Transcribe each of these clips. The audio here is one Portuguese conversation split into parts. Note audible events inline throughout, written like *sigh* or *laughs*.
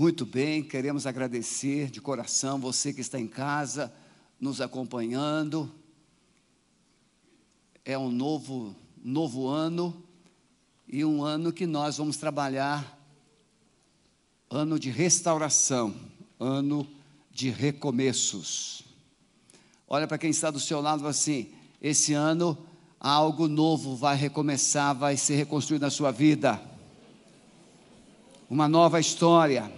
Muito bem, queremos agradecer de coração você que está em casa, nos acompanhando. É um novo, novo ano e um ano que nós vamos trabalhar ano de restauração, ano de recomeços. Olha para quem está do seu lado assim: esse ano algo novo vai recomeçar, vai ser reconstruído na sua vida. Uma nova história.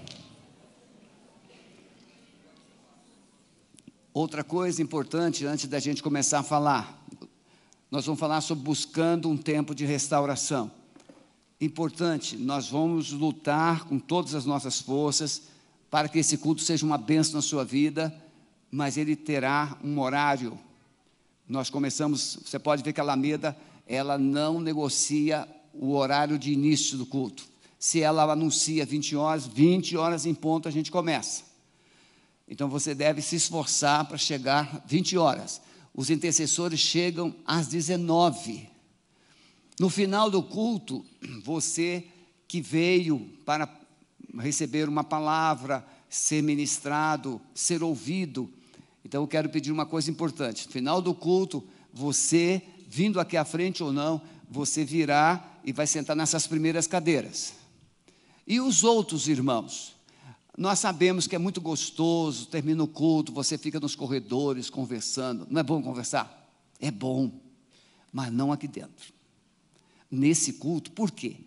Outra coisa importante antes da gente começar a falar, nós vamos falar sobre buscando um tempo de restauração. Importante, nós vamos lutar com todas as nossas forças para que esse culto seja uma bênção na sua vida, mas ele terá um horário. Nós começamos, você pode ver que a Alameda, ela não negocia o horário de início do culto. Se ela anuncia 20 horas, 20 horas em ponto a gente começa. Então você deve se esforçar para chegar 20 horas. Os intercessores chegam às 19. No final do culto, você que veio para receber uma palavra, ser ministrado, ser ouvido. Então eu quero pedir uma coisa importante. No final do culto, você, vindo aqui à frente ou não, você virá e vai sentar nessas primeiras cadeiras. E os outros irmãos? Nós sabemos que é muito gostoso, termina o culto, você fica nos corredores conversando. Não é bom conversar? É bom, mas não aqui dentro. Nesse culto, por quê?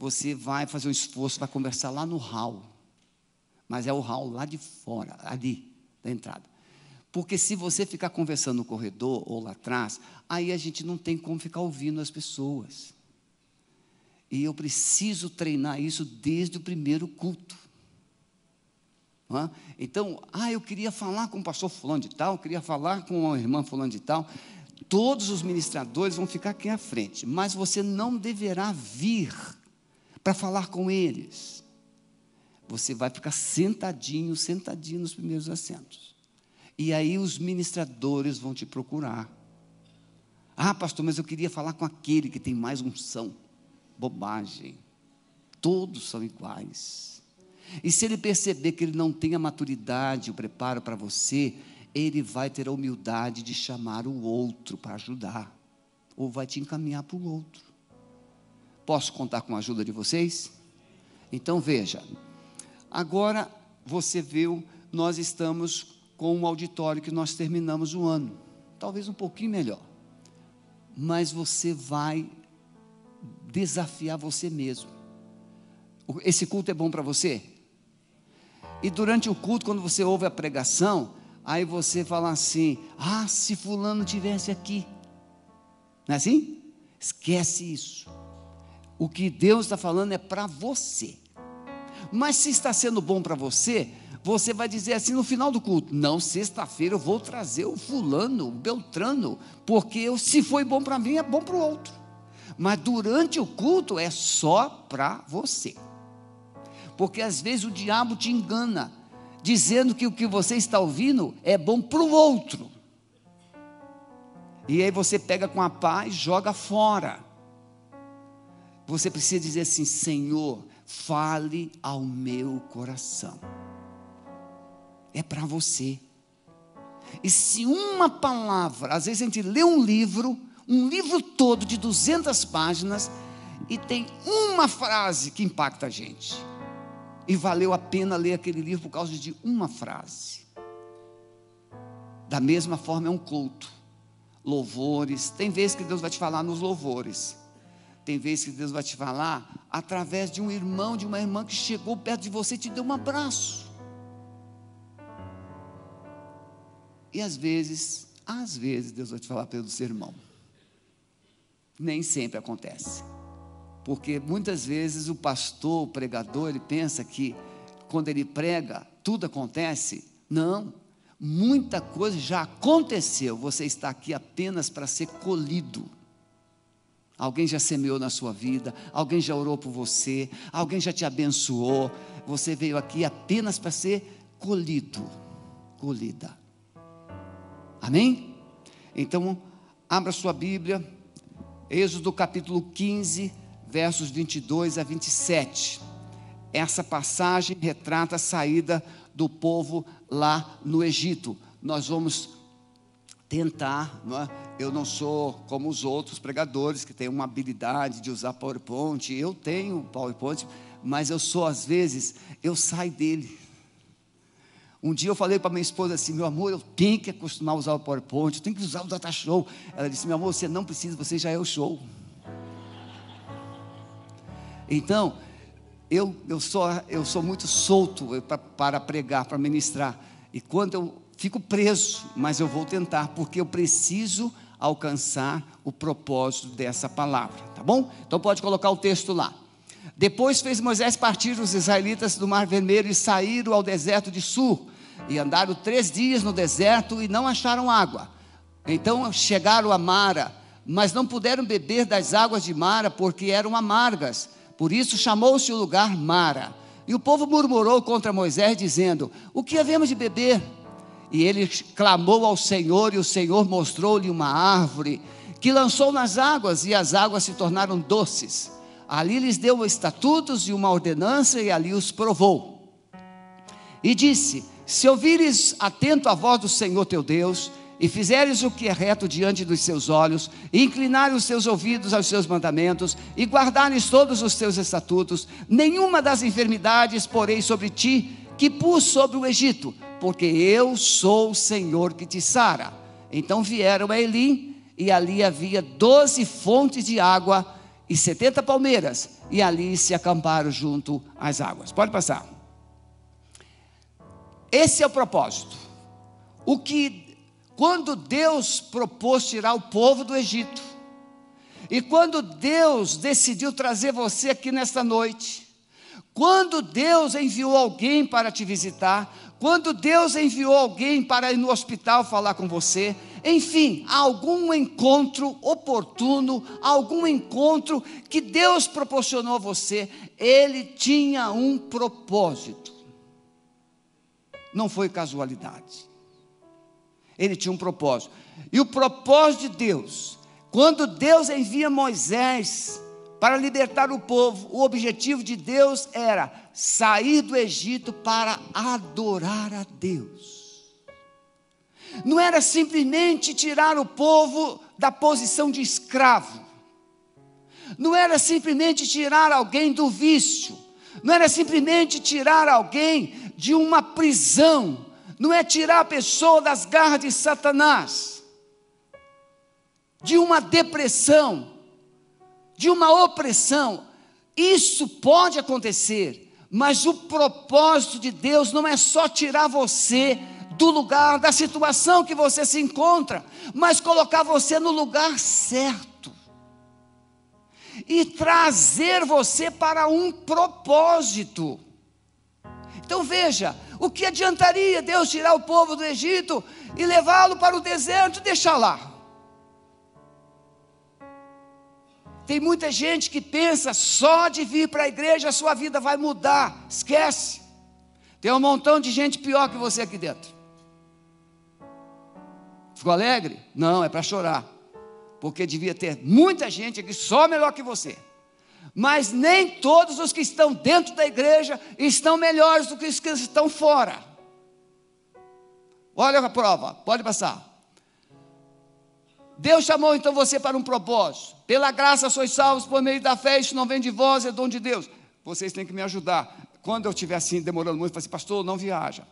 Você vai fazer um esforço para conversar lá no hall, mas é o hall lá de fora, ali, da entrada. Porque se você ficar conversando no corredor ou lá atrás, aí a gente não tem como ficar ouvindo as pessoas. E eu preciso treinar isso desde o primeiro culto. Então, ah, eu queria falar com o pastor fulano de tal, eu queria falar com a irmã fulano de tal. Todos os ministradores vão ficar aqui à frente, mas você não deverá vir para falar com eles. Você vai ficar sentadinho, sentadinho nos primeiros assentos. E aí os ministradores vão te procurar. Ah, pastor, mas eu queria falar com aquele que tem mais unção. Bobagem. Todos são iguais. E se ele perceber que ele não tem a maturidade, o preparo para você, ele vai ter a humildade de chamar o outro para ajudar, ou vai te encaminhar para o outro. Posso contar com a ajuda de vocês? Então veja, agora você viu, nós estamos com um auditório que nós terminamos o ano, talvez um pouquinho melhor, mas você vai desafiar você mesmo. Esse culto é bom para você? E durante o culto, quando você ouve a pregação, aí você fala assim: ah, se Fulano tivesse aqui. Não é assim? Esquece isso. O que Deus está falando é para você. Mas se está sendo bom para você, você vai dizer assim no final do culto: não, sexta-feira eu vou trazer o fulano, o Beltrano, porque eu, se foi bom para mim, é bom para o outro. Mas durante o culto é só para você porque às vezes o diabo te engana, dizendo que o que você está ouvindo é bom para o outro. E aí você pega com a paz, joga fora. Você precisa dizer assim: Senhor, fale ao meu coração. É para você. E se uma palavra, às vezes a gente lê um livro, um livro todo de 200 páginas, e tem uma frase que impacta a gente. E valeu a pena ler aquele livro por causa de uma frase. Da mesma forma é um culto. Louvores. Tem vezes que Deus vai te falar nos louvores. Tem vezes que Deus vai te falar através de um irmão, de uma irmã que chegou perto de você e te deu um abraço. E às vezes, às vezes, Deus vai te falar pelo sermão. Nem sempre acontece. Porque muitas vezes o pastor, o pregador, ele pensa que quando ele prega, tudo acontece. Não, muita coisa já aconteceu. Você está aqui apenas para ser colhido. Alguém já semeou na sua vida, alguém já orou por você, alguém já te abençoou. Você veio aqui apenas para ser colhido, colhida. Amém? Então, abra sua Bíblia, Êxodo capítulo 15 versos 22 a 27. essa passagem retrata a saída do povo lá no Egito. Nós vamos tentar, não é? eu não sou como os outros pregadores que têm uma habilidade de usar PowerPoint, eu tenho PowerPoint, mas eu sou às vezes, eu saio dele. Um dia eu falei para minha esposa assim, meu amor, eu tenho que acostumar a usar o PowerPoint, eu tenho que usar o Data Show. Ela disse, meu amor, você não precisa, você já é o show. Então, eu, eu, sou, eu sou muito solto para pregar, para ministrar. E quando eu fico preso, mas eu vou tentar, porque eu preciso alcançar o propósito dessa palavra, tá bom? Então pode colocar o texto lá. Depois fez Moisés partir os israelitas do Mar Vermelho e saíram ao deserto de Sur. E andaram três dias no deserto e não acharam água. Então chegaram a Mara, mas não puderam beber das águas de Mara porque eram amargas. Por isso chamou-se o lugar Mara. E o povo murmurou contra Moisés, dizendo: O que havemos de beber? E ele clamou ao Senhor, e o Senhor mostrou-lhe uma árvore que lançou nas águas, e as águas se tornaram doces. Ali lhes deu estatutos e uma ordenança, e ali os provou. E disse: Se ouvires atento a voz do Senhor teu Deus, e fizeres o que é reto diante dos seus olhos, e inclinares os teus ouvidos aos seus mandamentos, e guardares todos os teus estatutos, nenhuma das enfermidades porei sobre ti, que pus sobre o Egito, porque eu sou o Senhor que te sara. Então vieram a Elim, e ali havia doze fontes de água e setenta palmeiras, e ali se acamparam junto às águas. Pode passar. Esse é o propósito. O que, quando Deus propôs tirar o povo do Egito, e quando Deus decidiu trazer você aqui nesta noite, quando Deus enviou alguém para te visitar, quando Deus enviou alguém para ir no hospital falar com você, enfim, algum encontro oportuno, algum encontro que Deus proporcionou a você, ele tinha um propósito. Não foi casualidade. Ele tinha um propósito. E o propósito de Deus, quando Deus envia Moisés para libertar o povo, o objetivo de Deus era sair do Egito para adorar a Deus. Não era simplesmente tirar o povo da posição de escravo. Não era simplesmente tirar alguém do vício. Não era simplesmente tirar alguém de uma prisão. Não é tirar a pessoa das garras de Satanás. De uma depressão. De uma opressão. Isso pode acontecer mas o propósito de Deus não é só tirar você do lugar, da situação que você se encontra, mas colocar você no lugar certo e trazer você para um propósito. Então veja, o que adiantaria Deus tirar o povo do Egito e levá-lo para o deserto e deixar lá? Tem muita gente que pensa só de vir para a igreja a sua vida vai mudar. Esquece. Tem um montão de gente pior que você aqui dentro. Ficou alegre? Não, é para chorar. Porque devia ter muita gente aqui só melhor que você. Mas nem todos os que estão dentro da igreja estão melhores do que os que estão fora. Olha a prova, pode passar. Deus chamou então você para um propósito. Pela graça sois salvos por meio da fé, isso não vem de vós, é dom de Deus. Vocês têm que me ajudar. Quando eu estiver assim, demorando muito, eu falo assim, pastor, não viaja.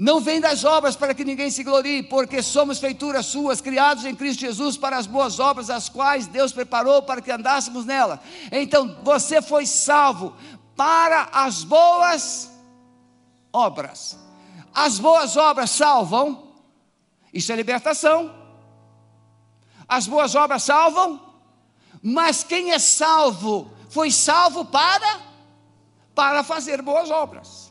Não vem das obras para que ninguém se glorie, porque somos feituras suas, criados em Cristo Jesus para as boas obras, as quais Deus preparou para que andássemos nela. Então, você foi salvo para as boas obras. As boas obras salvam, isso é libertação. As boas obras salvam, mas quem é salvo foi salvo para para fazer boas obras.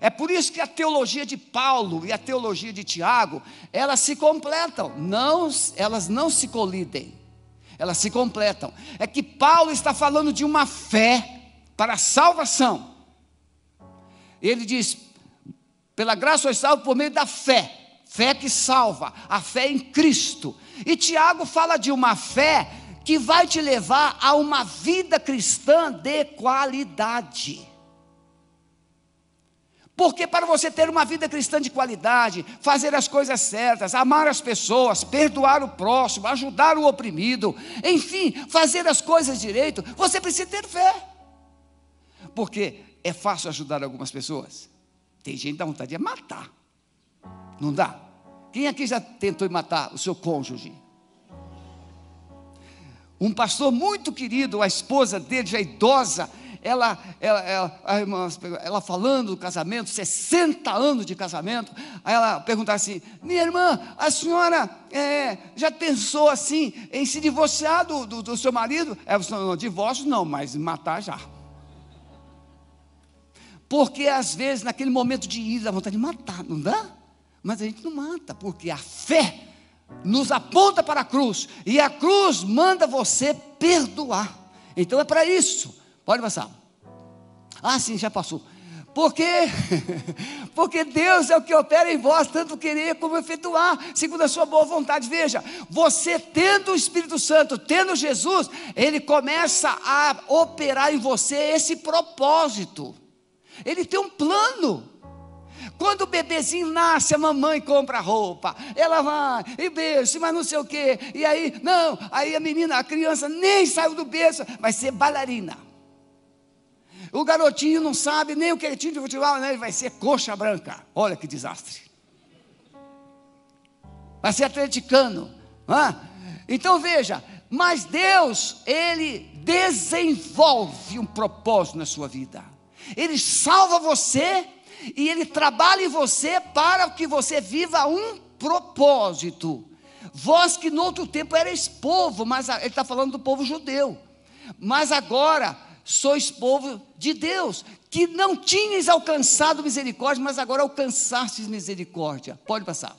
É por isso que a teologia de Paulo e a teologia de Tiago, elas se completam, não, elas não se colidem. Elas se completam. É que Paulo está falando de uma fé para a salvação. Ele diz: pela graça sois salvo por meio da fé fé que salva, a fé em Cristo. E Tiago fala de uma fé que vai te levar a uma vida cristã de qualidade. Porque para você ter uma vida cristã de qualidade, fazer as coisas certas, amar as pessoas, perdoar o próximo, ajudar o oprimido, enfim, fazer as coisas direito, você precisa ter fé. Porque é fácil ajudar algumas pessoas. Tem gente que dá vontade de matar. Não dá? Quem aqui já tentou matar o seu cônjuge? Um pastor muito querido, a esposa dele, já idosa, ela, ela, ela, ela, falando do casamento, 60 anos de casamento, aí ela perguntava assim: Minha irmã, a senhora é, já pensou assim em se divorciar do, do, do seu marido? É, não, divórcio não, mas matar já. Porque às vezes, naquele momento de ira, dá vontade de matar, não dá? Mas a gente não mata, porque a fé nos aponta para a cruz, e a cruz manda você perdoar. Então é para isso. Pode passar. Ah, sim, já passou. Porque, *laughs* porque Deus é o que opera em vós, tanto querer como efetuar, segundo a sua boa vontade. Veja, você tendo o Espírito Santo, tendo Jesus, ele começa a operar em você esse propósito. Ele tem um plano. Quando o bebezinho nasce, a mamãe compra roupa, ela vai e beija, mas não sei o quê. E aí, não, aí a menina, a criança nem saiu do berço, vai ser bailarina. O garotinho não sabe nem o que é time de futebol, né? ele vai ser coxa branca. Olha que desastre. Vai ser atleticano. Ah? Então veja, mas Deus, Ele desenvolve um propósito na sua vida. Ele salva você e Ele trabalha em você para que você viva um propósito. Vós que no outro tempo erais povo, mas ele está falando do povo judeu. Mas agora sois povo de Deus, que não tinhas alcançado misericórdia, mas agora alcançastes misericórdia. Pode passar.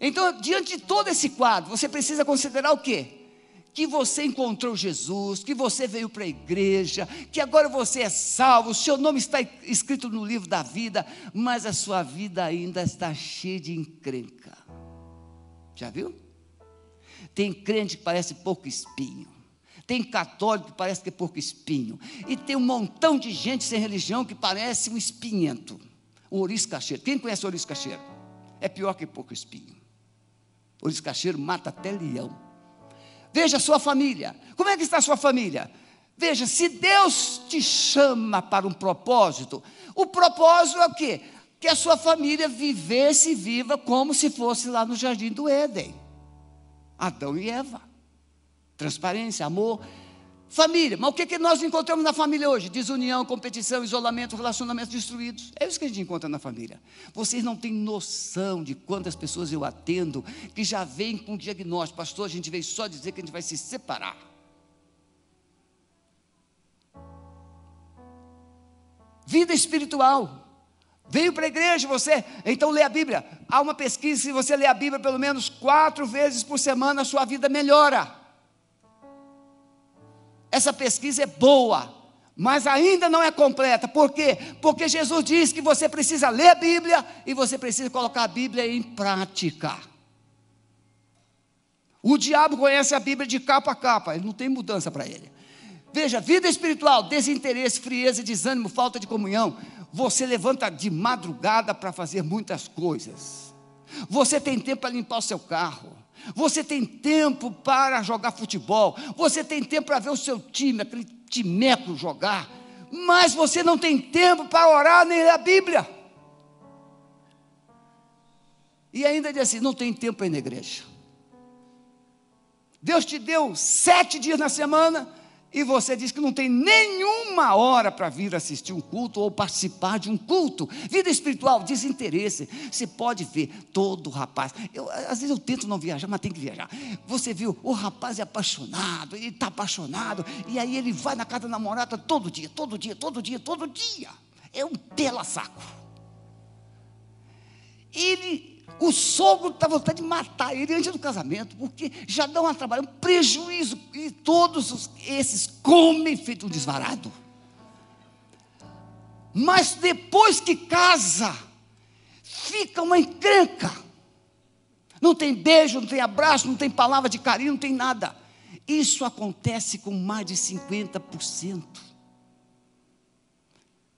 Então, diante de todo esse quadro, você precisa considerar o quê? que você encontrou Jesus, que você veio para a igreja, que agora você é salvo, o seu nome está escrito no livro da vida, mas a sua vida ainda está cheia de encrenca. Já viu? Tem crente que parece pouco espinho. Tem católico que parece que é pouco espinho. E tem um montão de gente sem religião que parece um espinhento. O ouriço cacheiro. Quem conhece o ouriço cacheiro? É pior que pouco espinho. O ouriço cacheiro mata até leão. Veja a sua família. Como é que está a sua família? Veja, se Deus te chama para um propósito, o propósito é o quê? Que a sua família vivesse e viva como se fosse lá no jardim do Éden. Adão e Eva. Transparência, amor, Família, mas o que, que nós encontramos na família hoje? Desunião, competição, isolamento, relacionamentos destruídos. É isso que a gente encontra na família. Vocês não têm noção de quantas pessoas eu atendo que já vêm com diagnóstico. Pastor, a gente veio só dizer que a gente vai se separar. Vida espiritual. Veio para a igreja, você, então lê a Bíblia. Há uma pesquisa, se você lê a Bíblia pelo menos quatro vezes por semana, a sua vida melhora. Essa pesquisa é boa, mas ainda não é completa. Por quê? Porque Jesus diz que você precisa ler a Bíblia e você precisa colocar a Bíblia em prática. O diabo conhece a Bíblia de capa a capa, ele não tem mudança para ele. Veja, vida espiritual, desinteresse, frieza, desânimo, falta de comunhão. Você levanta de madrugada para fazer muitas coisas. Você tem tempo para limpar o seu carro. Você tem tempo para jogar futebol, você tem tempo para ver o seu time, aquele timeco jogar, mas você não tem tempo para orar nem ler a Bíblia. E ainda diz assim: não tem tempo ir na igreja. Deus te deu sete dias na semana, e você diz que não tem nenhuma hora para vir assistir um culto ou participar de um culto. Vida espiritual, desinteresse. Você pode ver todo rapaz. Eu, às vezes eu tento não viajar, mas tem que viajar. Você viu, o rapaz é apaixonado, ele está apaixonado, e aí ele vai na casa da namorada todo dia, todo dia, todo dia, todo dia. É um pela saco. Ele o sogro está vontade de matar ele antes do casamento, porque já dá uma trabalho, um prejuízo, e todos os, esses comem feito um desvarado. Mas depois que casa, fica uma encrenca. Não tem beijo, não tem abraço, não tem palavra de carinho, não tem nada. Isso acontece com mais de 50%.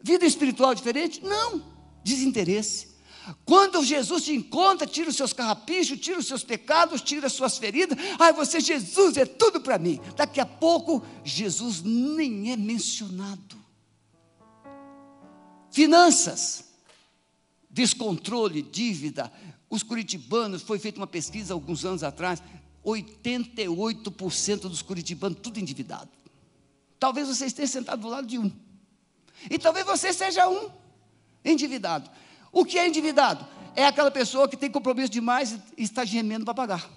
Vida espiritual diferente? Não, desinteresse. Quando Jesus te encontra, tira os seus carrapichos, tira os seus pecados, tira as suas feridas. Ai, você, Jesus, é tudo para mim. Daqui a pouco, Jesus nem é mencionado. Finanças, descontrole, dívida. Os curitibanos, foi feita uma pesquisa alguns anos atrás, 88% dos curitibanos, tudo endividado. Talvez você esteja sentado do lado de um. E talvez você seja um endividado. O que é endividado? É aquela pessoa que tem compromisso demais e está gemendo para pagar.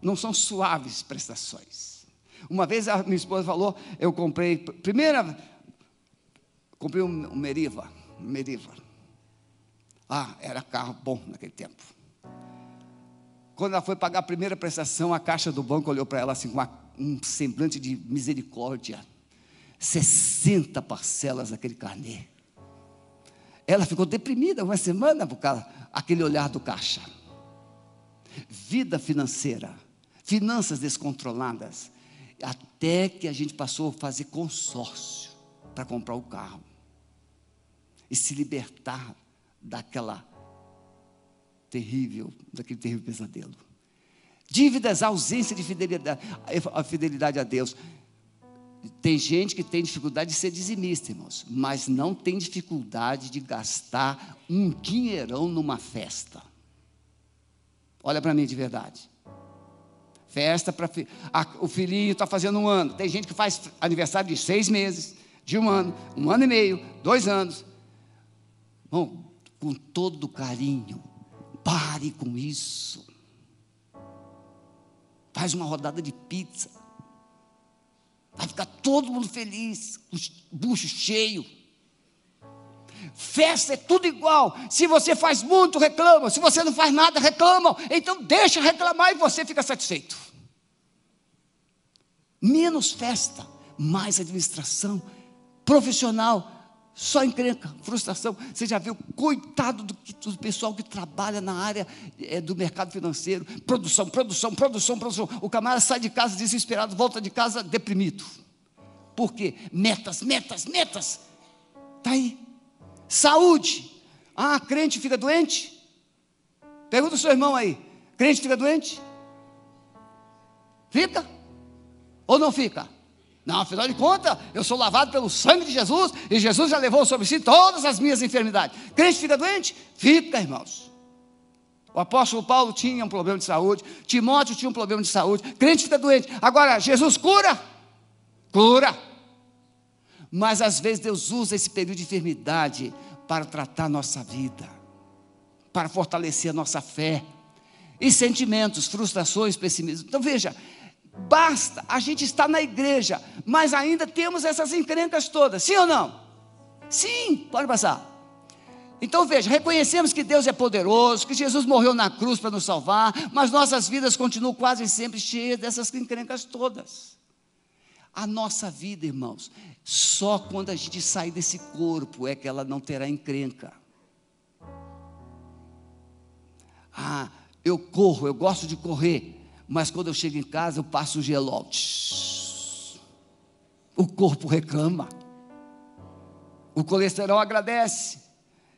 Não são suaves prestações. Uma vez a minha esposa falou, eu comprei, primeira, comprei um, um Meriva, um Meriva. Ah, era carro bom naquele tempo. Quando ela foi pagar a primeira prestação, a caixa do banco olhou para ela assim com uma, um semblante de misericórdia. 60 parcelas daquele carnê. Ela ficou deprimida uma semana por causa aquele olhar do caixa. Vida financeira, finanças descontroladas, até que a gente passou a fazer consórcio para comprar o carro e se libertar daquela terrível, daquele terrível pesadelo. Dívidas, ausência de fidelidade, a fidelidade a Deus. Tem gente que tem dificuldade de ser dizimista, irmãos, mas não tem dificuldade de gastar um dinheirão numa festa. Olha para mim de verdade. Festa para. O filhinho está fazendo um ano. Tem gente que faz aniversário de seis meses, de um ano, um ano e meio, dois anos. Bom, com todo carinho, pare com isso. Faz uma rodada de pizza. Vai ficar todo mundo feliz, com os buchos cheios. Festa é tudo igual. Se você faz muito, reclama. Se você não faz nada, reclamam. Então deixa reclamar e você fica satisfeito. Menos festa, mais administração profissional só encrenca, frustração. Você já viu, coitado do, do pessoal que trabalha na área é, do mercado financeiro, produção, produção, produção, produção. O camarada sai de casa desesperado, volta de casa deprimido. Por quê? Metas, metas, metas. Está aí. Saúde. Ah, crente fica doente? Pergunta o seu irmão aí. Crente fica doente? Fica? Ou não fica? Não, afinal de contas, eu sou lavado pelo sangue de Jesus e Jesus já levou sobre si todas as minhas enfermidades. Crente fica doente? Fica, irmãos. O apóstolo Paulo tinha um problema de saúde, Timóteo tinha um problema de saúde, crente fica doente. Agora, Jesus cura? Cura. Mas às vezes Deus usa esse período de enfermidade para tratar a nossa vida, para fortalecer a nossa fé. E sentimentos, frustrações, pessimismo. Então veja, Basta a gente estar na igreja, mas ainda temos essas encrencas todas, sim ou não? Sim, pode passar. Então veja, reconhecemos que Deus é poderoso, que Jesus morreu na cruz para nos salvar, mas nossas vidas continuam quase sempre cheias dessas encrencas todas. A nossa vida, irmãos, só quando a gente sair desse corpo é que ela não terá encrenca. Ah, eu corro, eu gosto de correr mas quando eu chego em casa eu passo o. O corpo reclama. O colesterol agradece.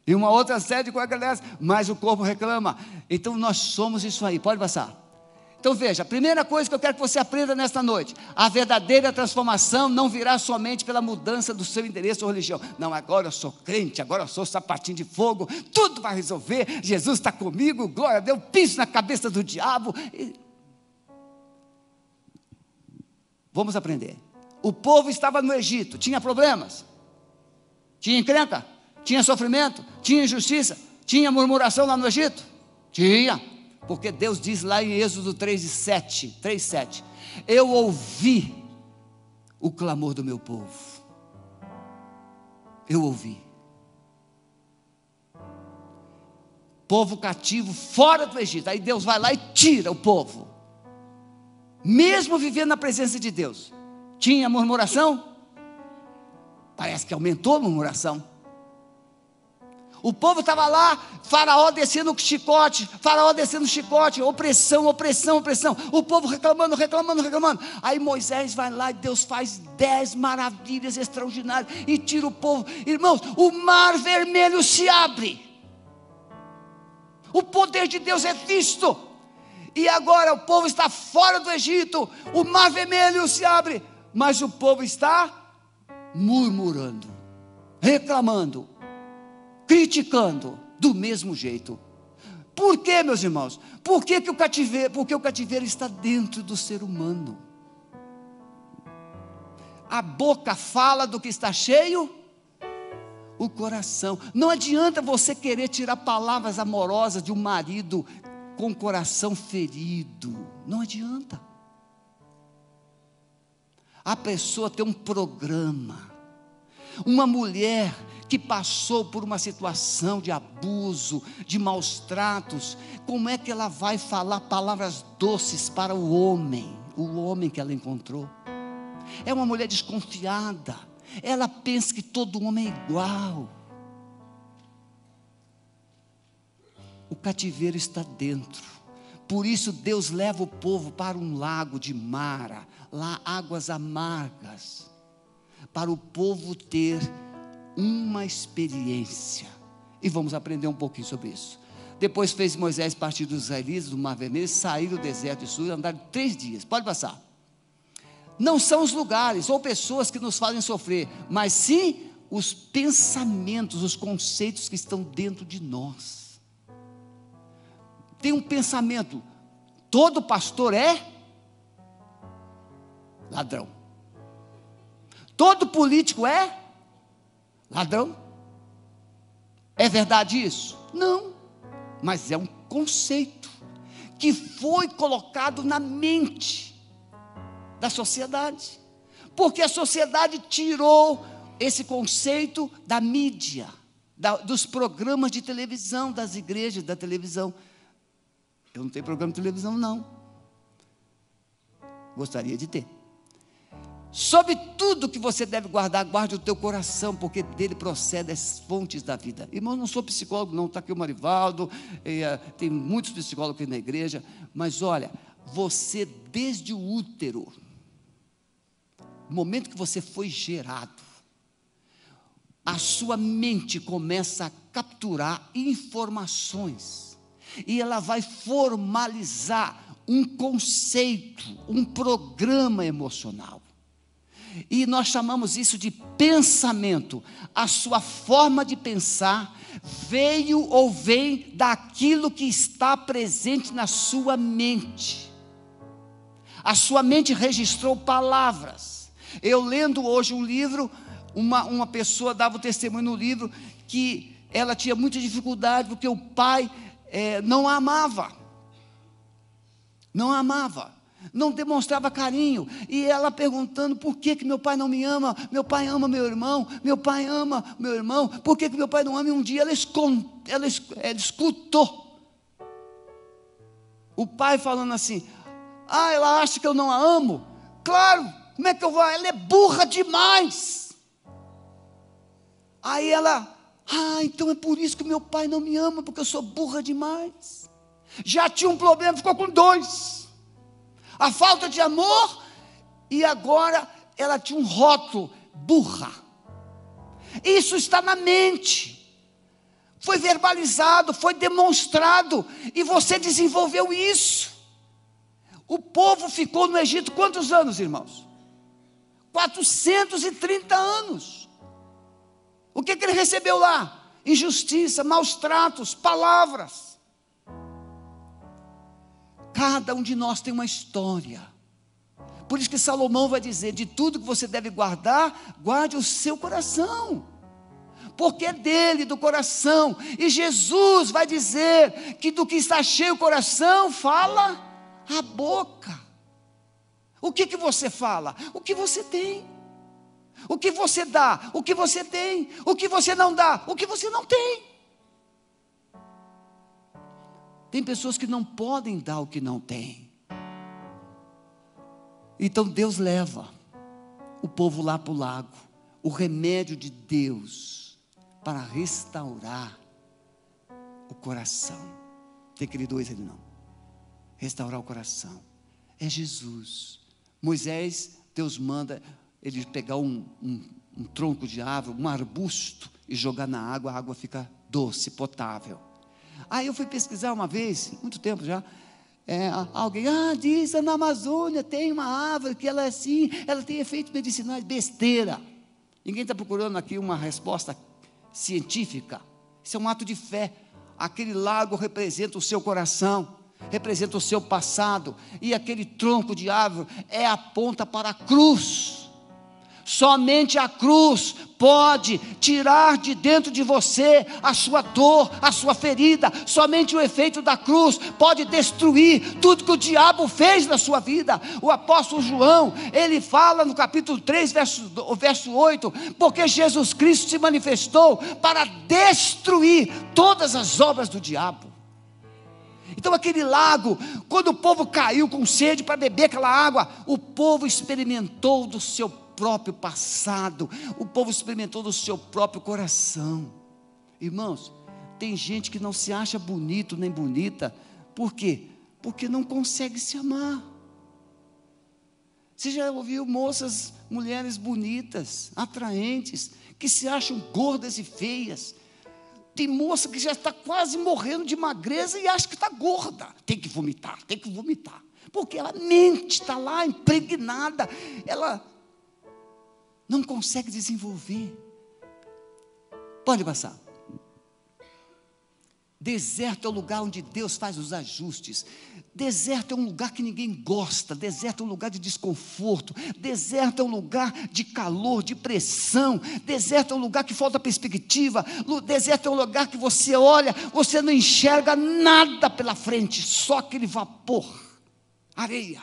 E uma outra sede que agradece, mas o corpo reclama. Então nós somos isso aí. Pode passar. Então veja, a primeira coisa que eu quero que você aprenda nesta noite: a verdadeira transformação não virá somente pela mudança do seu endereço ou religião. Não, agora eu sou crente, agora eu sou sapatinho de fogo, tudo vai resolver. Jesus está comigo, glória a Deus, piso na cabeça do diabo. E Vamos aprender. O povo estava no Egito, tinha problemas, tinha encrenca, tinha sofrimento, tinha injustiça, tinha murmuração lá no Egito? Tinha, porque Deus diz lá em Êxodo 3, 7, 3, 7: Eu ouvi o clamor do meu povo. Eu ouvi. Povo cativo fora do Egito. Aí Deus vai lá e tira o povo mesmo vivendo na presença de Deus, tinha murmuração? Parece que aumentou a murmuração. O povo estava lá, Faraó descendo o chicote, Faraó descendo o chicote, opressão, opressão, opressão. O povo reclamando, reclamando, reclamando. Aí Moisés vai lá e Deus faz dez maravilhas extraordinárias e tira o povo. Irmãos, o mar vermelho se abre. O poder de Deus é visto. E agora o povo está fora do Egito, o mar vermelho se abre, mas o povo está murmurando, reclamando criticando do mesmo jeito. Por quê, meus irmãos? Por que, que o cativeiro, porque o cativeiro está dentro do ser humano. A boca fala do que está cheio, o coração. Não adianta você querer tirar palavras amorosas de um marido com o coração ferido. Não adianta. A pessoa tem um programa. Uma mulher que passou por uma situação de abuso, de maus tratos, como é que ela vai falar palavras doces para o homem, o homem que ela encontrou? É uma mulher desconfiada, ela pensa que todo homem é igual. O cativeiro está dentro. Por isso Deus leva o povo para um lago de Mara, lá águas amargas, para o povo ter uma experiência. E vamos aprender um pouquinho sobre isso. Depois fez Moisés partir dos israelitas do Mar Vermelho, sair do deserto de Sul e andar três dias. Pode passar. Não são os lugares ou pessoas que nos fazem sofrer, mas sim os pensamentos, os conceitos que estão dentro de nós. Tem um pensamento: todo pastor é ladrão, todo político é ladrão? É verdade isso? Não, mas é um conceito que foi colocado na mente da sociedade, porque a sociedade tirou esse conceito da mídia, da, dos programas de televisão, das igrejas, da televisão. Eu não tenho programa de televisão, não. Gostaria de ter. Sobre tudo que você deve guardar, guarde o teu coração, porque dele procedem as fontes da vida. Irmão, não sou psicólogo, não, está aqui o Marivaldo, é, tem muitos psicólogos aqui na igreja, mas olha, você desde o útero, no momento que você foi gerado, a sua mente começa a capturar informações, e ela vai formalizar um conceito, um programa emocional. E nós chamamos isso de pensamento. A sua forma de pensar veio ou vem daquilo que está presente na sua mente. A sua mente registrou palavras. Eu lendo hoje um livro, uma, uma pessoa dava o testemunho no livro que ela tinha muita dificuldade porque o pai é, não a amava. Não a amava não demonstrava carinho, e ela perguntando por que, que meu pai não me ama, meu pai ama meu irmão, meu pai ama meu irmão, por que, que meu pai não ama? E um dia ela, escon, ela, ela escutou o pai falando assim: Ah, ela acha que eu não a amo? Claro, como é que eu vou? Ela é burra demais. Aí ela, ah, então é por isso que meu pai não me ama, porque eu sou burra demais. Já tinha um problema, ficou com dois a falta de amor, e agora ela tinha um rótulo, burra. Isso está na mente. Foi verbalizado, foi demonstrado, e você desenvolveu isso. O povo ficou no Egito quantos anos, irmãos? 430 anos. O que, que ele recebeu lá? Injustiça, maus tratos, palavras. Cada um de nós tem uma história. Por isso que Salomão vai dizer: de tudo que você deve guardar, guarde o seu coração. Porque é dele, do coração. E Jesus vai dizer que do que está cheio o coração, fala a boca. O que, que você fala? O que você tem. O que você dá? O que você tem. O que você não dá? O que você não tem. Tem pessoas que não podem dar o que não têm. Então Deus leva o povo lá para o lago, o remédio de Deus para restaurar coração. Tem aquele dois ali não. Restaurar o coração. É Jesus. Moisés, Deus manda ele pegar um, um, um tronco de árvore, um arbusto, e jogar na água, a água fica doce, potável. Aí eu fui pesquisar uma vez, muito tempo já, é, alguém, ah, diz, na Amazônia tem uma árvore que ela é assim, ela tem efeitos medicinais, besteira. Ninguém está procurando aqui uma resposta científica. Isso é um ato de fé. Aquele lago representa o seu coração, representa o seu passado, e aquele tronco de árvore é a ponta para a cruz. Somente a cruz pode tirar de dentro de você a sua dor, a sua ferida. Somente o efeito da cruz pode destruir tudo que o diabo fez na sua vida. O apóstolo João, ele fala no capítulo 3, verso, verso 8: porque Jesus Cristo se manifestou para destruir todas as obras do diabo. Então, aquele lago, quando o povo caiu com sede para beber aquela água, o povo experimentou do seu próprio passado, o povo experimentou do seu próprio coração. Irmãos, tem gente que não se acha bonito nem bonita, por quê? Porque não consegue se amar. Você já ouviu moças, mulheres bonitas, atraentes, que se acham gordas e feias? Tem moça que já está quase morrendo de magreza e acha que está gorda. Tem que vomitar, tem que vomitar. Porque ela mente, está lá impregnada. Ela não consegue desenvolver. Pode passar. Deserto é o lugar onde Deus faz os ajustes. Deserto é um lugar que ninguém gosta. Deserto é um lugar de desconforto. Deserto é um lugar de calor, de pressão. Deserto é um lugar que falta perspectiva. Deserto é um lugar que você olha, você não enxerga nada pela frente, só aquele vapor, areia.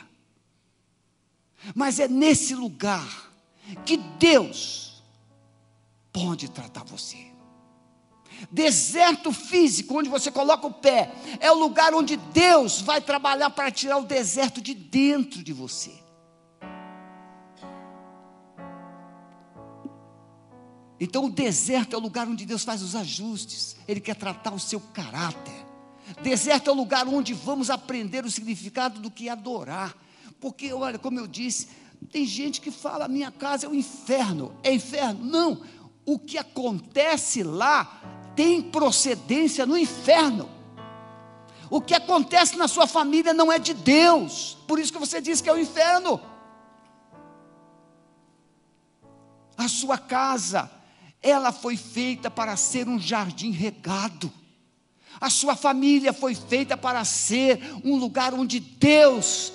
Mas é nesse lugar que Deus pode tratar você. Deserto físico, onde você coloca o pé, é o lugar onde Deus vai trabalhar para tirar o deserto de dentro de você. Então, o deserto é o lugar onde Deus faz os ajustes, Ele quer tratar o seu caráter. Deserto é o lugar onde vamos aprender o significado do que adorar. Porque, olha, como eu disse, tem gente que fala: minha casa é o um inferno. É inferno? Não. O que acontece lá tem procedência no inferno. O que acontece na sua família não é de Deus. Por isso que você diz que é o inferno. A sua casa, ela foi feita para ser um jardim regado. A sua família foi feita para ser um lugar onde Deus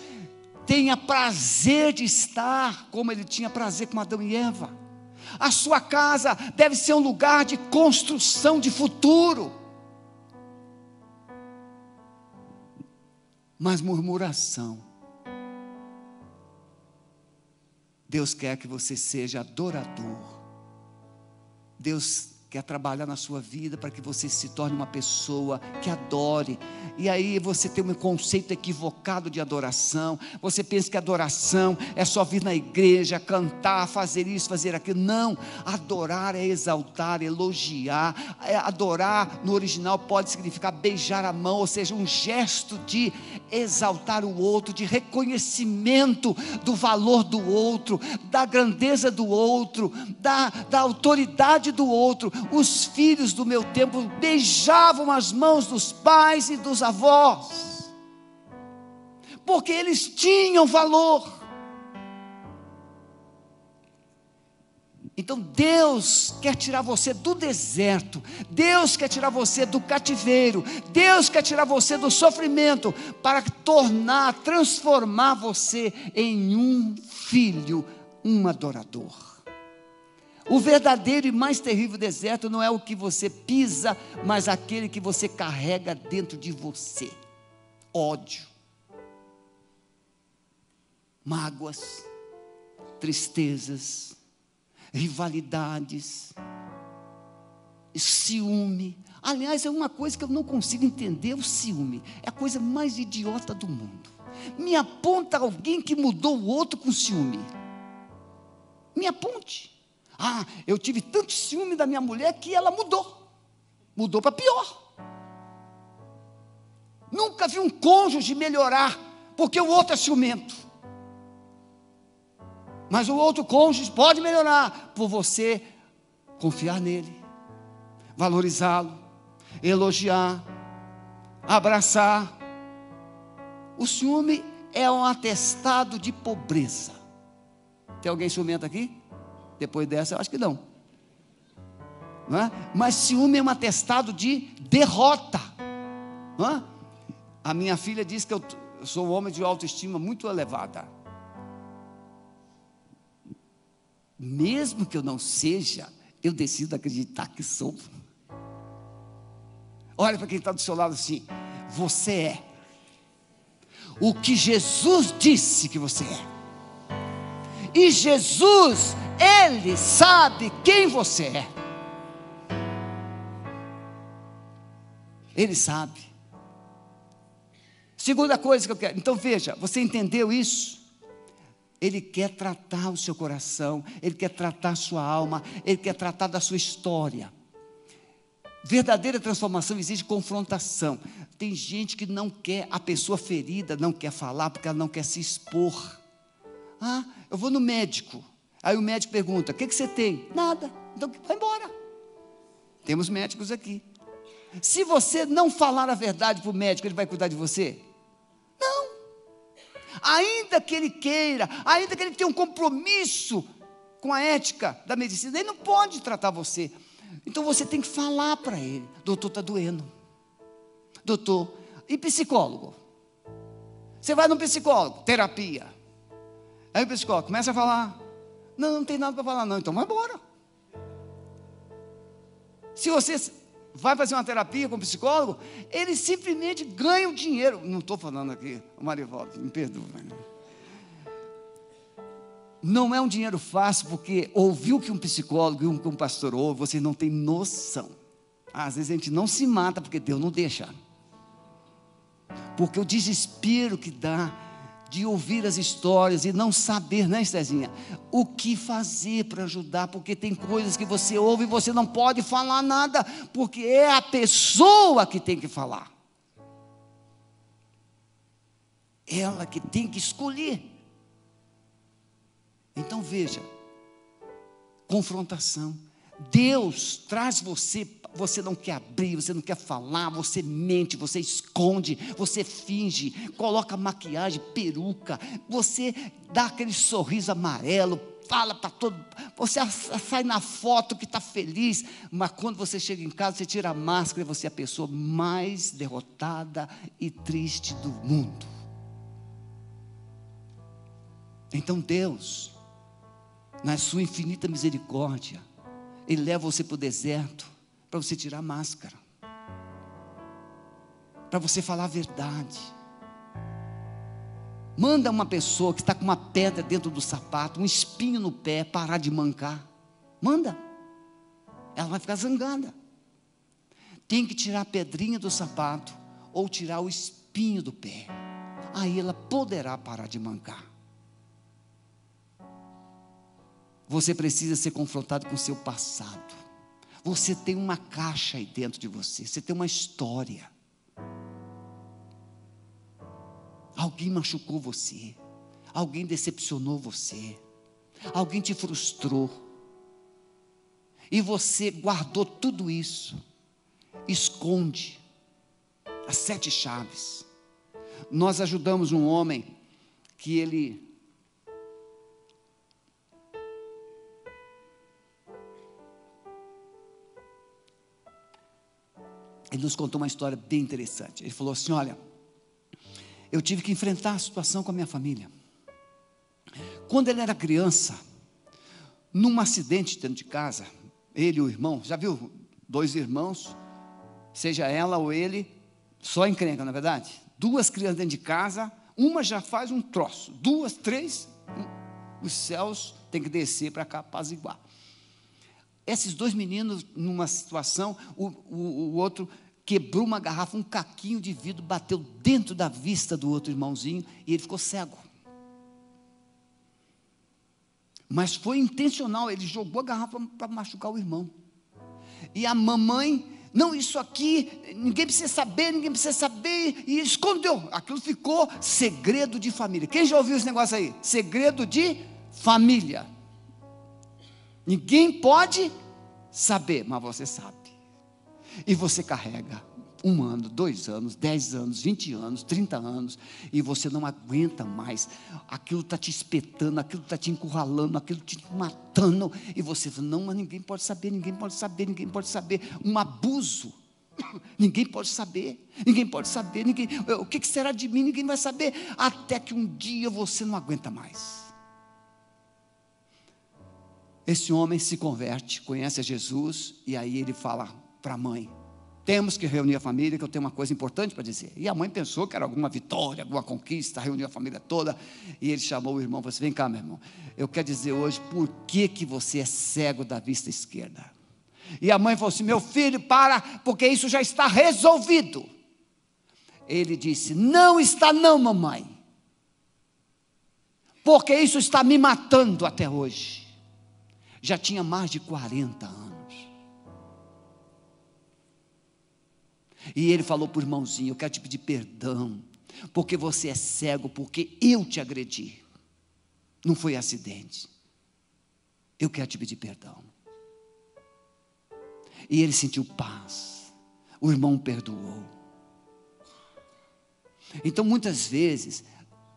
tenha prazer de estar, como ele tinha prazer com Adão e Eva. A sua casa deve ser um lugar de construção de futuro. Mas murmuração. Deus quer que você seja adorador. Deus quer trabalhar na sua vida para que você se torne uma pessoa que adore. E aí você tem um conceito equivocado de adoração. Você pensa que adoração é só vir na igreja, cantar, fazer isso, fazer aquilo. Não, adorar é exaltar, elogiar. É, adorar no original pode significar beijar a mão, ou seja, um gesto de exaltar o outro, de reconhecimento do valor do outro, da grandeza do outro, da, da autoridade do outro os filhos do meu tempo beijavam as mãos dos pais e dos avós, porque eles tinham valor. Então Deus quer tirar você do deserto, Deus quer tirar você do cativeiro, Deus quer tirar você do sofrimento, para tornar, transformar você em um filho, um adorador. O verdadeiro e mais terrível deserto não é o que você pisa, mas aquele que você carrega dentro de você: ódio, mágoas, tristezas, rivalidades, ciúme. Aliás, é uma coisa que eu não consigo entender: o ciúme é a coisa mais idiota do mundo. Me aponta alguém que mudou o outro com ciúme. Me aponte. Ah, eu tive tanto ciúme da minha mulher que ela mudou. Mudou para pior. Nunca vi um cônjuge melhorar porque o outro é ciumento. Mas o outro cônjuge pode melhorar por você confiar nele, valorizá-lo, elogiar, abraçar. O ciúme é um atestado de pobreza. Tem alguém ciumento aqui? Depois dessa, eu acho que não. não é? Mas ciúme é um atestado de derrota. É? A minha filha diz que eu sou um homem de autoestima muito elevada. Mesmo que eu não seja, eu decido acreditar que sou. Olha para quem está do seu lado assim: você é o que Jesus disse que você é. E Jesus, Ele sabe quem você é. Ele sabe. Segunda coisa que eu quero. Então veja, você entendeu isso? Ele quer tratar o seu coração, ele quer tratar a sua alma, ele quer tratar da sua história. Verdadeira transformação exige confrontação. Tem gente que não quer, a pessoa ferida não quer falar porque ela não quer se expor. Ah, eu vou no médico. Aí o médico pergunta: O que, que você tem? Nada. Então vai embora. Temos médicos aqui. Se você não falar a verdade para o médico, ele vai cuidar de você? Não. Ainda que ele queira, ainda que ele tenha um compromisso com a ética da medicina, ele não pode tratar você. Então você tem que falar para ele: doutor, está doendo. Doutor, e psicólogo? Você vai no psicólogo, terapia. Aí o psicólogo começa a falar: não, não tem nada para falar, não, então vai embora. Se você vai fazer uma terapia com o psicólogo, ele simplesmente ganha o dinheiro. Não estou falando aqui, Marivaldo, me perdoa. Não é um dinheiro fácil, porque ouviu que um psicólogo e um, um pastor ouve, vocês não têm noção. Às vezes a gente não se mata porque Deus não deixa. Porque o desespero que dá de ouvir as histórias e não saber, né, Estezinha, o que fazer para ajudar, porque tem coisas que você ouve e você não pode falar nada, porque é a pessoa que tem que falar. Ela que tem que escolher. Então veja, confrontação. Deus traz você, você não quer abrir, você não quer falar, você mente, você esconde, você finge, coloca maquiagem, peruca, você dá aquele sorriso amarelo, fala para todo, você sai na foto que está feliz, mas quando você chega em casa, você tira a máscara e você é a pessoa mais derrotada e triste do mundo. Então Deus na sua infinita misericórdia, Ele leva você para o deserto, para você tirar a máscara, para você falar a verdade. Manda uma pessoa que está com uma pedra dentro do sapato, um espinho no pé, parar de mancar. Manda. Ela vai ficar zangada. Tem que tirar a pedrinha do sapato ou tirar o espinho do pé. Aí ela poderá parar de mancar. Você precisa ser confrontado com o seu passado. Você tem uma caixa aí dentro de você, você tem uma história. Alguém machucou você, alguém decepcionou você, alguém te frustrou, e você guardou tudo isso, esconde as sete chaves. Nós ajudamos um homem que ele ele nos contou uma história bem interessante. Ele falou assim: Olha, eu tive que enfrentar a situação com a minha família. Quando ele era criança, num acidente dentro de casa, ele e o irmão, já viu? Dois irmãos, seja ela ou ele, só encrenca, na é verdade? Duas crianças dentro de casa, uma já faz um troço, duas, três, os céus têm que descer para cá, igual. Esses dois meninos, numa situação, o, o, o outro quebrou uma garrafa, um caquinho de vidro, bateu dentro da vista do outro irmãozinho e ele ficou cego. Mas foi intencional, ele jogou a garrafa para machucar o irmão. E a mamãe Não, isso aqui, ninguém precisa saber, ninguém precisa saber, e escondeu. Aquilo ficou segredo de família. Quem já ouviu esse negócio aí? Segredo de família. Ninguém pode saber, mas você sabe. E você carrega um ano, dois anos, dez anos, vinte anos, trinta anos, e você não aguenta mais. Aquilo está te espetando, aquilo está te encurralando, aquilo te matando, e você fala, não, mas ninguém pode saber, ninguém pode saber, ninguém pode saber. Um abuso. *coughs* Ninguém pode saber, ninguém pode saber, ninguém, o que será de mim? Ninguém vai saber, até que um dia você não aguenta mais. Esse homem se converte, conhece a Jesus, e aí ele fala para a mãe: temos que reunir a família, que eu tenho uma coisa importante para dizer. E a mãe pensou que era alguma vitória, alguma conquista, reuniu a família toda. E ele chamou o irmão e falou assim: Vem cá, meu irmão. Eu quero dizer hoje por que, que você é cego da vista esquerda. E a mãe falou assim: Meu filho, para, porque isso já está resolvido. Ele disse: Não está, não, mamãe. Porque isso está me matando até hoje. Já tinha mais de 40 anos. E ele falou para o irmãozinho: Eu quero te pedir perdão, porque você é cego, porque eu te agredi. Não foi acidente. Eu quero te pedir perdão. E ele sentiu paz. O irmão perdoou. Então, muitas vezes,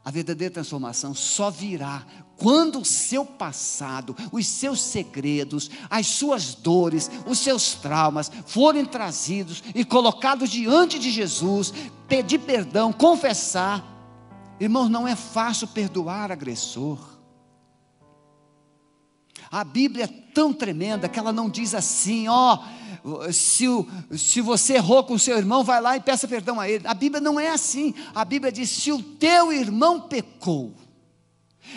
a verdadeira transformação só virá quando o seu passado, os seus segredos, as suas dores, os seus traumas forem trazidos e colocados diante de Jesus, pedir perdão, confessar. Irmãos, não é fácil perdoar agressor. A Bíblia é tão tremenda que ela não diz assim, ó. Oh, se, se você errou com seu irmão, vai lá e peça perdão a ele. A Bíblia não é assim. A Bíblia diz: se o teu irmão pecou,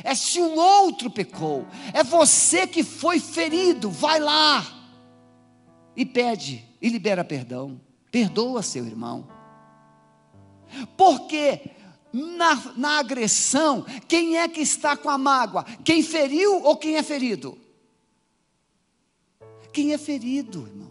é se o outro pecou, é você que foi ferido, vai lá e pede e libera perdão. Perdoa seu irmão. Porque na, na agressão, quem é que está com a mágoa? Quem feriu ou quem é ferido? Quem é ferido, irmão.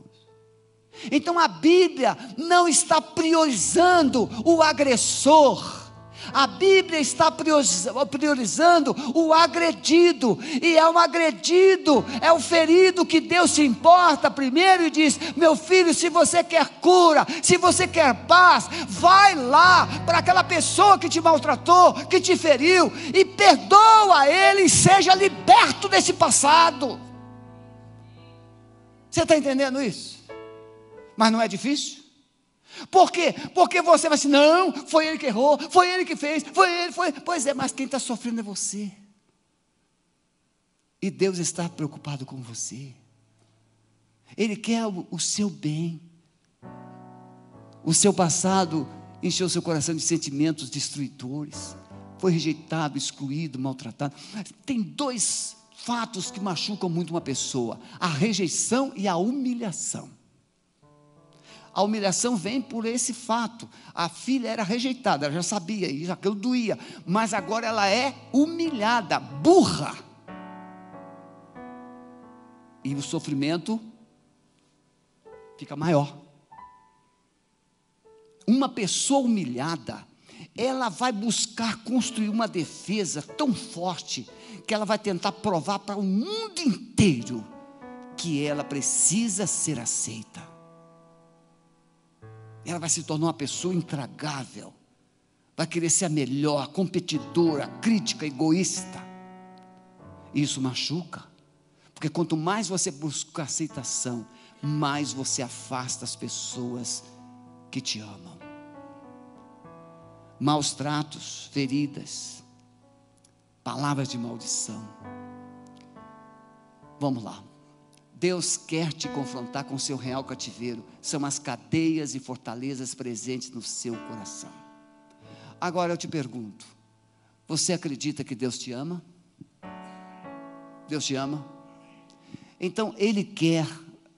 Então a Bíblia não está priorizando o agressor. A Bíblia está priorizando o agredido, e é o agredido, é o ferido que Deus se importa primeiro e diz: Meu filho, se você quer cura, se você quer paz, vai lá para aquela pessoa que te maltratou, que te feriu, e perdoa ele e seja liberto desse passado. Você está entendendo isso? Mas não é difícil? Por quê? Porque você vai assim, não, foi ele que errou, foi ele que fez, foi ele, foi. Pois é, mas quem está sofrendo é você. E Deus está preocupado com você. Ele quer o, o seu bem. O seu passado encheu seu coração de sentimentos destruidores. Foi rejeitado, excluído, maltratado. Tem dois fatos que machucam muito uma pessoa: a rejeição e a humilhação. A humilhação vem por esse fato. A filha era rejeitada, ela já sabia, e aquilo doía, mas agora ela é humilhada, burra. E o sofrimento fica maior. Uma pessoa humilhada, ela vai buscar construir uma defesa tão forte que ela vai tentar provar para o mundo inteiro que ela precisa ser aceita ela vai se tornar uma pessoa intragável, vai querer ser a melhor, competidora, crítica, egoísta. Isso machuca, porque quanto mais você busca aceitação, mais você afasta as pessoas que te amam. Maus tratos, feridas, palavras de maldição. Vamos lá. Deus quer te confrontar com o seu real cativeiro. São as cadeias e fortalezas presentes no seu coração. Agora eu te pergunto: você acredita que Deus te ama? Deus te ama? Então Ele quer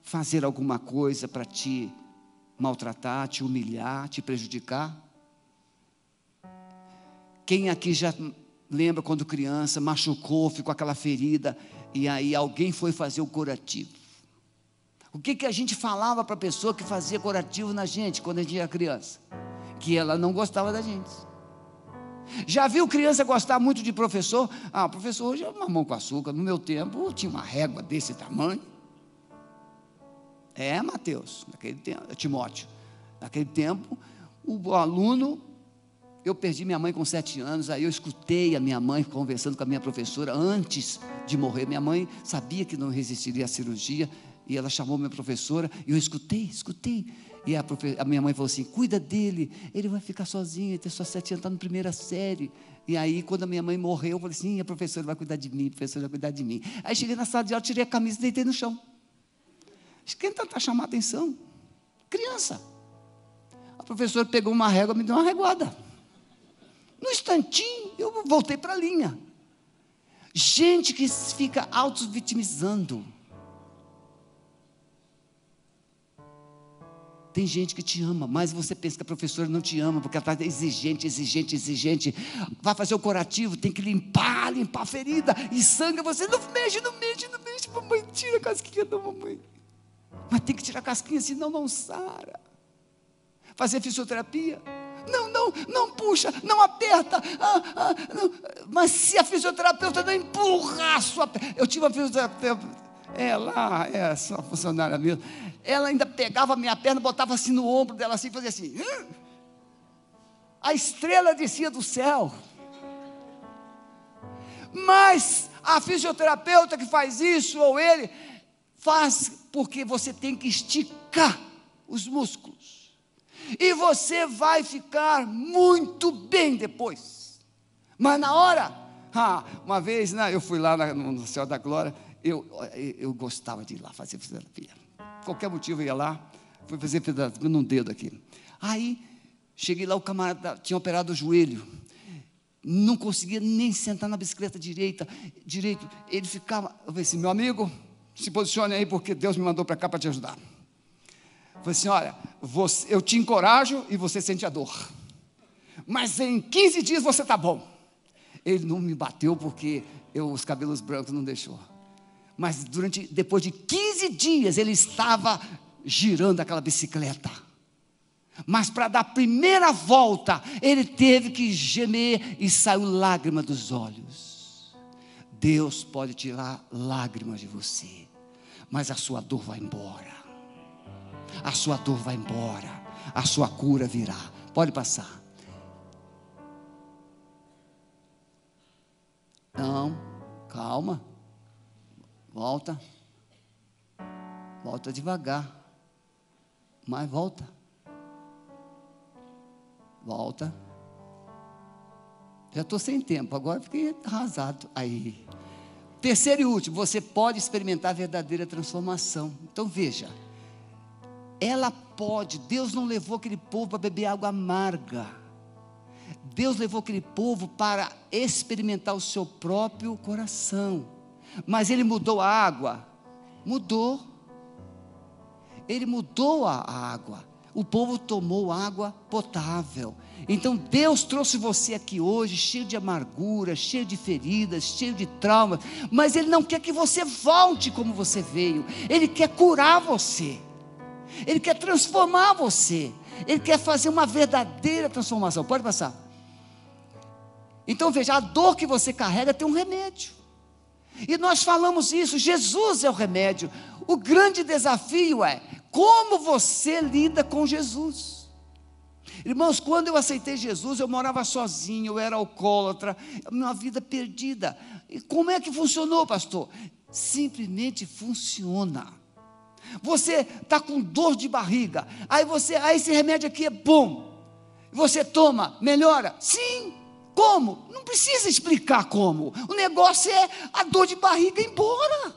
fazer alguma coisa para te maltratar, te humilhar, te prejudicar? Quem aqui já lembra quando criança machucou, ficou aquela ferida, e aí alguém foi fazer o curativo. O que, que a gente falava para a pessoa que fazia curativo na gente quando a gente era criança? Que ela não gostava da gente. Já viu criança gostar muito de professor? Ah, professor hoje é mamão com açúcar. No meu tempo tinha uma régua desse tamanho. É, Mateus, naquele tempo, Timóteo. Naquele tempo, o aluno, eu perdi minha mãe com sete anos, aí eu escutei a minha mãe conversando com a minha professora antes de morrer. Minha mãe sabia que não resistiria à cirurgia, e ela chamou minha professora, e eu escutei, escutei. E a, profe, a, minha mãe falou assim: cuida dele, ele vai ficar sozinho, ele tem só sete anos, está na primeira série. E aí, quando a minha mãe morreu, eu falei assim: a professora vai cuidar de mim, a professora vai cuidar de mim. Aí cheguei na sala de aula, tirei a camisa e deitei no chão. Quem tentar chamar atenção? Criança. A professora pegou uma régua e me deu uma reguada. No instantinho, eu voltei para a linha. Gente que fica auto-vitimizando. Tem gente que te ama, mas você pensa que a professora não te ama, porque ela está exigente, exigente, exigente. Vai fazer o curativo, tem que limpar, limpar a ferida, e sangue, você não mexe, não mexe, não mexe, mamãe, tira a casquinha da mamãe. Mas tem que tirar a casquinha, senão não sara. Fazer fisioterapia. Não, não, não puxa, não aperta. Ah, ah, não. Mas se a fisioterapeuta não empurra a sua perna. Eu tive uma fisioterapeuta, ela é só funcionária mesmo ela ainda pegava a minha perna, botava assim no ombro dela assim, fazia assim. A estrela descia do céu. Mas a fisioterapeuta que faz isso, ou ele, faz porque você tem que esticar os músculos. E você vai ficar muito bem depois. Mas na hora, ah, uma vez né, eu fui lá no céu da glória, eu, eu, gostava de ir lá fazer fisioterapia qualquer motivo eu ia lá, fui fazer pedaço num dedo aqui. Aí, cheguei lá, o camarada tinha operado o joelho, não conseguia nem sentar na bicicleta direita, direito. Ele ficava, eu falei assim, meu amigo, se posicione aí, porque Deus me mandou para cá para te ajudar. Falei assim: olha, você, eu te encorajo e você sente a dor. Mas em 15 dias você está bom. Ele não me bateu porque eu, os cabelos brancos não deixou mas durante depois de 15 dias ele estava girando aquela bicicleta. Mas para dar a primeira volta, ele teve que gemer e saiu lágrima dos olhos. Deus pode tirar lágrimas de você, mas a sua dor vai embora. A sua dor vai embora, a sua cura virá. Pode passar. Não, calma. Volta. Volta devagar. Mas volta. Volta. Já estou sem tempo, agora fiquei arrasado. Aí. Terceiro e último, você pode experimentar verdadeira transformação. Então veja, ela pode, Deus não levou aquele povo para beber água amarga. Deus levou aquele povo para experimentar o seu próprio coração. Mas ele mudou a água? Mudou. Ele mudou a água. O povo tomou água potável. Então Deus trouxe você aqui hoje, cheio de amargura, cheio de feridas, cheio de traumas, mas Ele não quer que você volte como você veio, Ele quer curar você, Ele quer transformar você, Ele quer fazer uma verdadeira transformação. Pode passar. Então veja, a dor que você carrega tem um remédio. E nós falamos isso, Jesus é o remédio. O grande desafio é como você lida com Jesus. Irmãos, quando eu aceitei Jesus, eu morava sozinho, eu era alcoólatra, minha vida perdida. E como é que funcionou, pastor? Simplesmente funciona. Você está com dor de barriga, aí você, aí esse remédio aqui é bom. Você toma, melhora? Sim. Como? Não precisa explicar como. O negócio é a dor de barriga embora.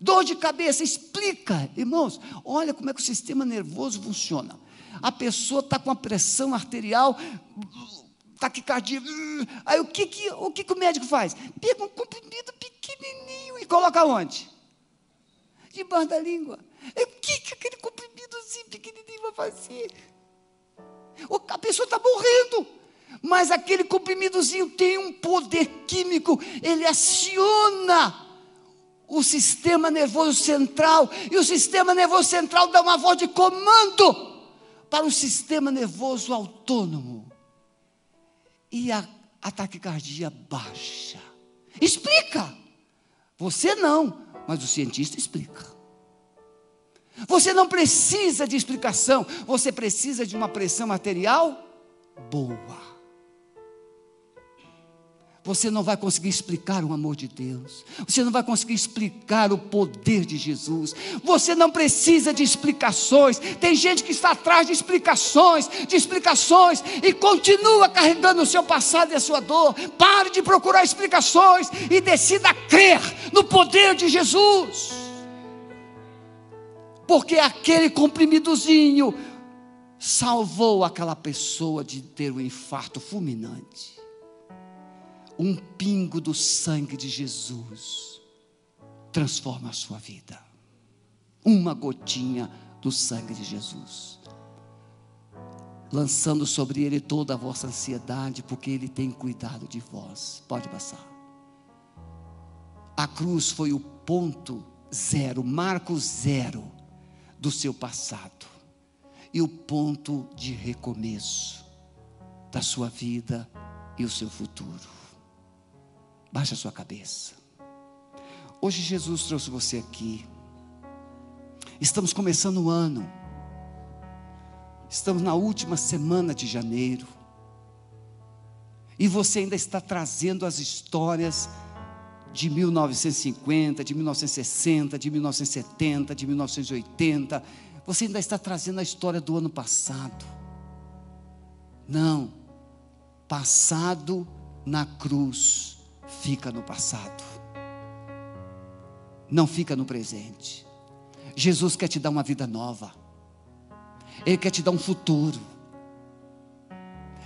Dor de cabeça, explica. Irmãos, olha como é que o sistema nervoso funciona. A pessoa está com a pressão arterial, taquicardia. Aí o que, que, o que, que o médico faz? Pega um comprimido pequenininho e coloca onde? Debaixo da língua. o que, que aquele comprimidozinho pequenininho vai fazer? A pessoa está morrendo mas aquele comprimidozinho tem um poder químico, ele aciona o sistema nervoso central, e o sistema nervoso central dá uma voz de comando para o sistema nervoso autônomo. E a, a taquicardia baixa. Explica. Você não, mas o cientista explica. Você não precisa de explicação, você precisa de uma pressão arterial boa. Você não vai conseguir explicar o amor de Deus. Você não vai conseguir explicar o poder de Jesus. Você não precisa de explicações. Tem gente que está atrás de explicações, de explicações e continua carregando o seu passado e a sua dor. Pare de procurar explicações e decida crer no poder de Jesus. Porque aquele comprimidozinho salvou aquela pessoa de ter um infarto fulminante um pingo do sangue de Jesus transforma a sua vida. Uma gotinha do sangue de Jesus. Lançando sobre ele toda a vossa ansiedade, porque ele tem cuidado de vós. Pode passar. A cruz foi o ponto zero, marco zero do seu passado. E o ponto de recomeço da sua vida e o seu futuro. Baixa sua cabeça. Hoje Jesus trouxe você aqui. Estamos começando o ano. Estamos na última semana de janeiro. E você ainda está trazendo as histórias de 1950, de 1960, de 1970, de 1980. Você ainda está trazendo a história do ano passado. Não. Passado na cruz fica no passado, não fica no presente. Jesus quer te dar uma vida nova, Ele quer te dar um futuro,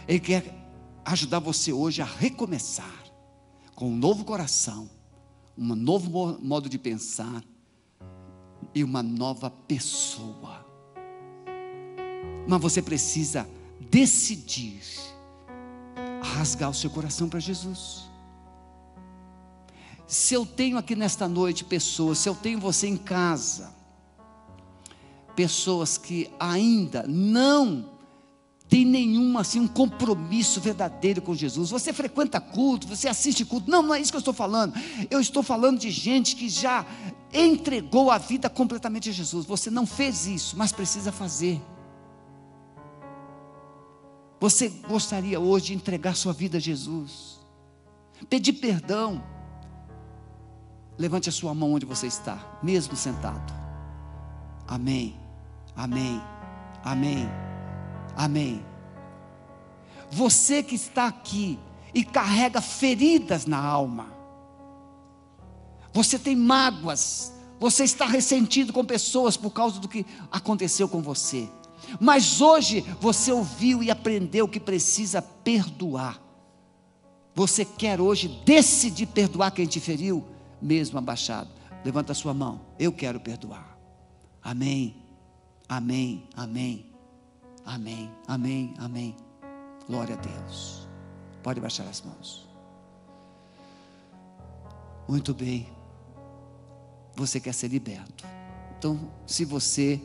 Ele quer ajudar você hoje a recomeçar com um novo coração, um novo modo de pensar e uma nova pessoa. Mas você precisa decidir rasgar o seu coração para Jesus. Se eu tenho aqui nesta noite pessoas, se eu tenho você em casa, pessoas que ainda não tem nenhum assim um compromisso verdadeiro com Jesus. Você frequenta culto, você assiste culto. Não, não é isso que eu estou falando. Eu estou falando de gente que já entregou a vida completamente a Jesus. Você não fez isso, mas precisa fazer. Você gostaria hoje de entregar sua vida a Jesus? Pedir perdão Levante a sua mão onde você está, mesmo sentado. Amém. Amém. Amém. Amém. Você que está aqui e carrega feridas na alma. Você tem mágoas. Você está ressentido com pessoas por causa do que aconteceu com você. Mas hoje você ouviu e aprendeu que precisa perdoar. Você quer hoje decidir perdoar quem te feriu? Mesmo abaixado. Levanta a sua mão. Eu quero perdoar. Amém. Amém. Amém. Amém. Amém. Amém. Glória a Deus. Pode baixar as mãos. Muito bem. Você quer ser liberto. Então, se você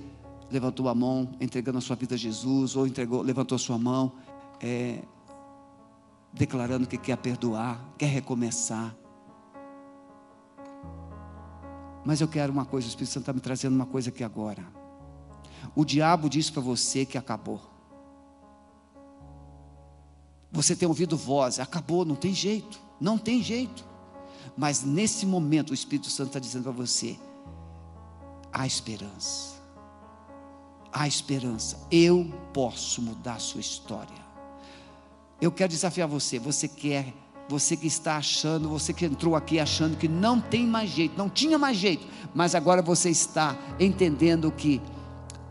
levantou a mão, entregando a sua vida a Jesus, ou entregou, levantou a sua mão, é, declarando que quer perdoar, quer recomeçar, mas eu quero uma coisa, o Espírito Santo está me trazendo uma coisa aqui agora. O diabo diz para você que acabou. Você tem ouvido voz, acabou, não tem jeito, não tem jeito. Mas nesse momento o Espírito Santo está dizendo para você: há esperança. Há esperança. Eu posso mudar a sua história. Eu quero desafiar você. Você quer você que está achando, você que entrou aqui achando que não tem mais jeito, não tinha mais jeito, mas agora você está entendendo que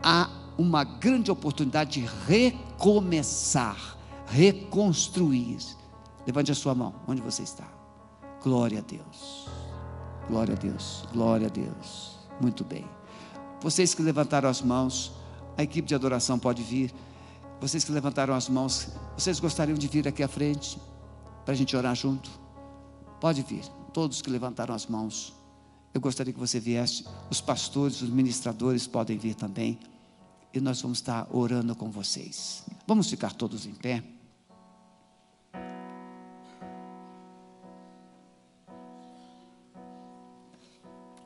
há uma grande oportunidade de recomeçar, reconstruir. Levante a sua mão, onde você está. Glória a Deus. Glória a Deus. Glória a Deus. Muito bem. Vocês que levantaram as mãos, a equipe de adoração pode vir. Vocês que levantaram as mãos, vocês gostariam de vir aqui à frente? Para a gente orar junto? Pode vir, todos que levantaram as mãos. eu gostaria que você viesse. Os pastores, os ministradores podem vir também. E nós vamos estar orando com vocês. Vamos ficar todos em pé.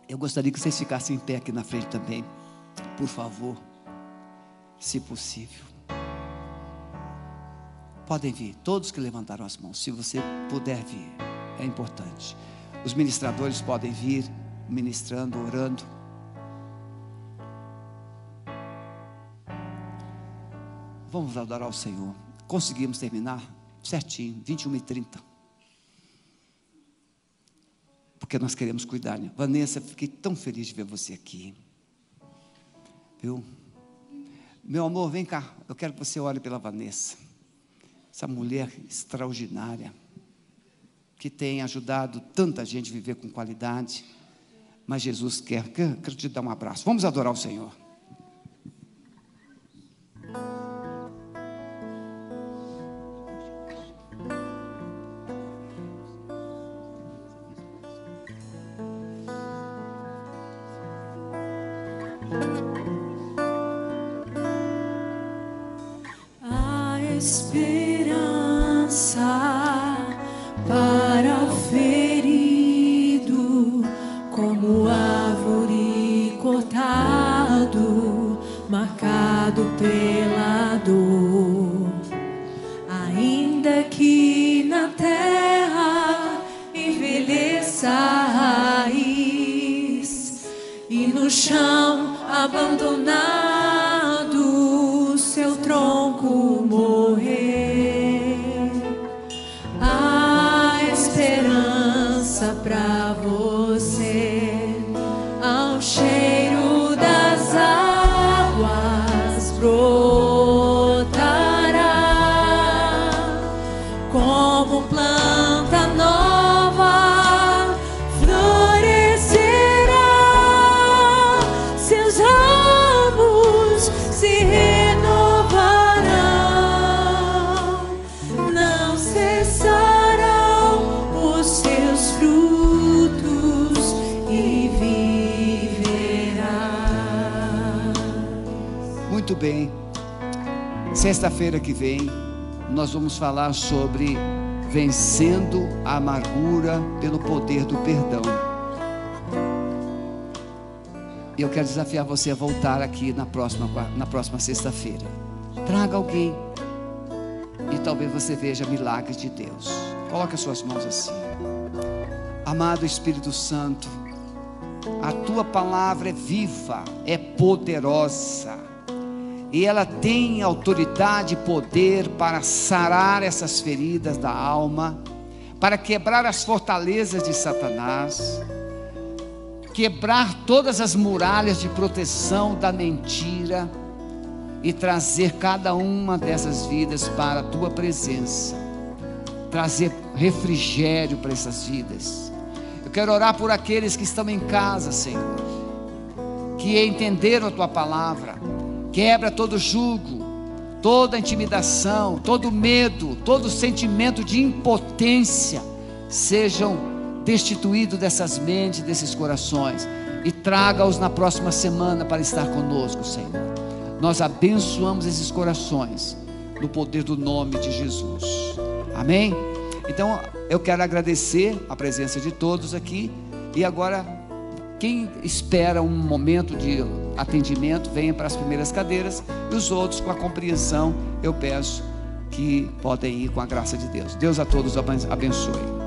Eu gostaria que vocês ficassem em pé aqui na frente também, por favor, se possível. Podem vir, todos que levantaram as mãos, se você puder vir, é importante. Os ministradores podem vir ministrando, orando. Vamos adorar ao Senhor. Conseguimos terminar certinho, 21 e 30 porque nós queremos cuidar. Né? Vanessa, fiquei tão feliz de ver você aqui. Viu? Meu amor, vem cá, eu quero que você olhe pela Vanessa. Essa mulher extraordinária, que tem ajudado tanta gente a viver com qualidade. Mas Jesus quer, quero te dar um abraço. Vamos adorar o Senhor. Sexta-feira que vem, nós vamos falar sobre vencendo a amargura pelo poder do perdão. E eu quero desafiar você a voltar aqui na próxima, na próxima sexta-feira. Traga alguém. E talvez você veja milagres de Deus. Coloque as suas mãos assim. Amado Espírito Santo, a tua palavra é viva, é poderosa e ela tem autoridade e poder para sarar essas feridas da alma, para quebrar as fortalezas de Satanás, quebrar todas as muralhas de proteção da mentira e trazer cada uma dessas vidas para a tua presença, trazer refrigério para essas vidas. Eu quero orar por aqueles que estão em casa, Senhor, que entenderam a tua palavra Quebra todo jugo, toda intimidação, todo medo, todo sentimento de impotência sejam destituídos dessas mentes, desses corações e traga-os na próxima semana para estar conosco, Senhor. Nós abençoamos esses corações no poder do nome de Jesus. Amém? Então, eu quero agradecer a presença de todos aqui e agora quem espera um momento de atendimento, venha para as primeiras cadeiras, e os outros, com a compreensão, eu peço que podem ir com a graça de Deus. Deus a todos abençoe.